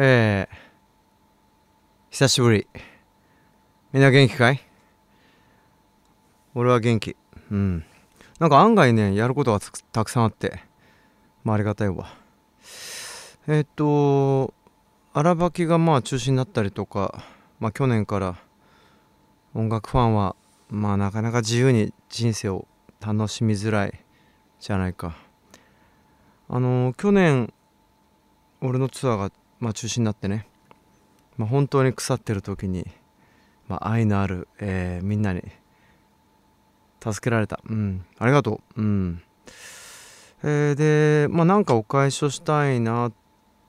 えー、久しぶり。みんな元気かい？俺は元気。うん。なんか案外ね、やることがたくさんあって、まあありがたいわ。えっ、と、荒ばきがまあ中止になったりとか、まあ去年から音楽ファンはまあなかなか自由に人生を楽しみづらいじゃないか。あの去年俺のツアーがまあ、中止になってね、まあ、本当に腐ってる時に、まあ、愛のある、えー、みんなに助けられた。うん。ありがとう。うん。えー、で、まあなんかお返しをしたいな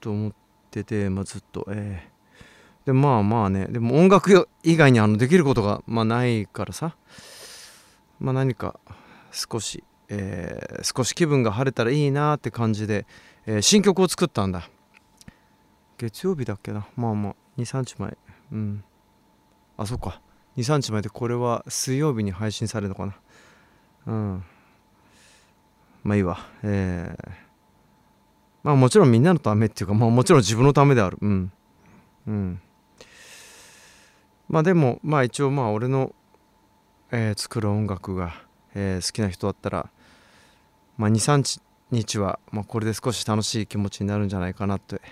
と思ってて、まあずっと。えー、で、まあまあね、でも音楽以外にあのできることが、まあ、ないからさ、まあ何か少し、えー、少し気分が晴れたらいいなって感じで、えー、新曲を作ったんだ。月曜日だっけな？まあまあ23日前。うん。あそっか。23日前でこれは水曜日に配信されるのかな？うん。まあいいわ。えー、まあもちろんみんなのためっていうかまあもちろん自分のためである。うん。うん。まあでもまあ一応まあ俺の、えー、作る音楽が、えー、好きな人だったらまあ23日は、まあ、これで少し楽しい気持ちになるんじゃないかなって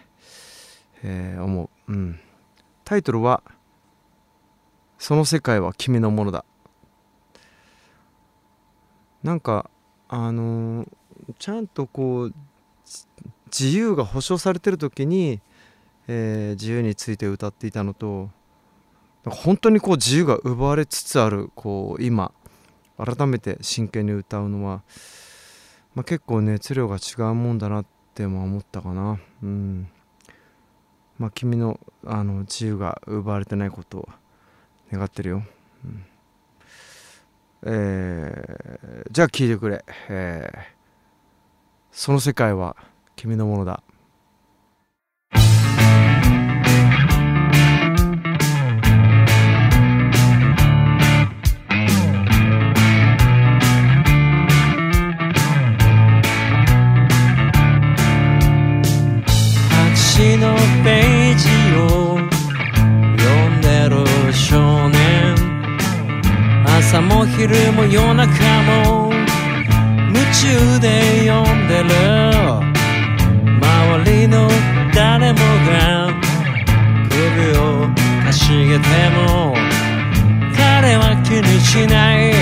えー、思う、うん、タイトルは「その世界は君のものだ」なんかあのー、ちゃんとこう自由が保障されてる時に、えー、自由について歌っていたのと本当にこう自由が奪われつつあるこう今改めて真剣に歌うのは、まあ、結構熱量が違うもんだなって思ったかな。うん。まあ、君のあの自由が奪われてないことを願ってるよ。うん、えー、じゃあ聞いてくれ、えー。その世界は君のものだ。昼も夜中も夢中で読んでる。周りの誰もが首をかしげても彼は気にしない。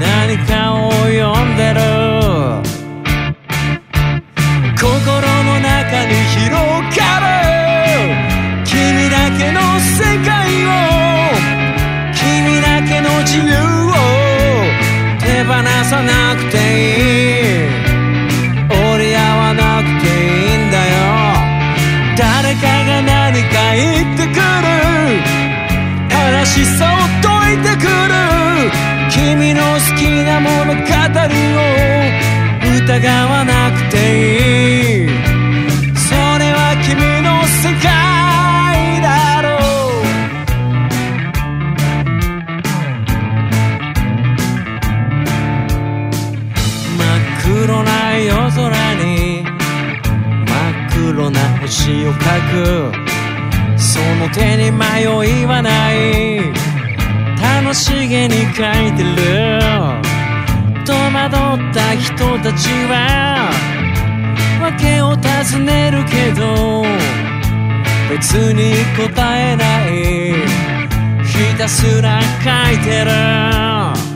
何かを読んで黒な夜空に真っ黒な星を描く。その手に迷いはない。楽しげに描いてる。戸惑った人たちは訳を尋ねるけど別に答えない。ひたすら描いてる。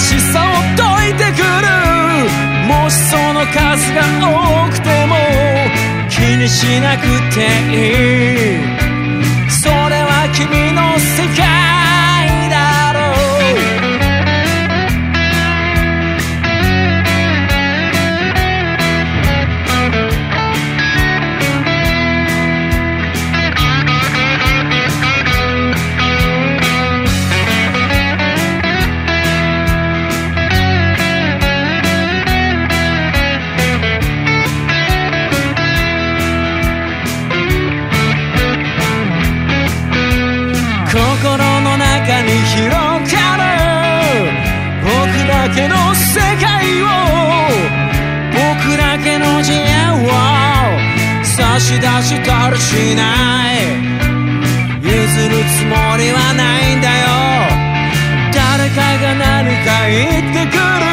しさを解いてくる。もしその数が多くても気にしなくていい。それは君の世界だ。心の中に広がる僕だけの世界を僕だけの自由を差し出したりしない譲るつもりはないんだよ誰かが何か言ってくる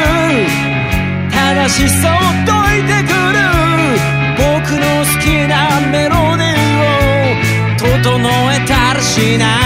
正しさを解いてくる僕の好きなメロディーを整えたりしない。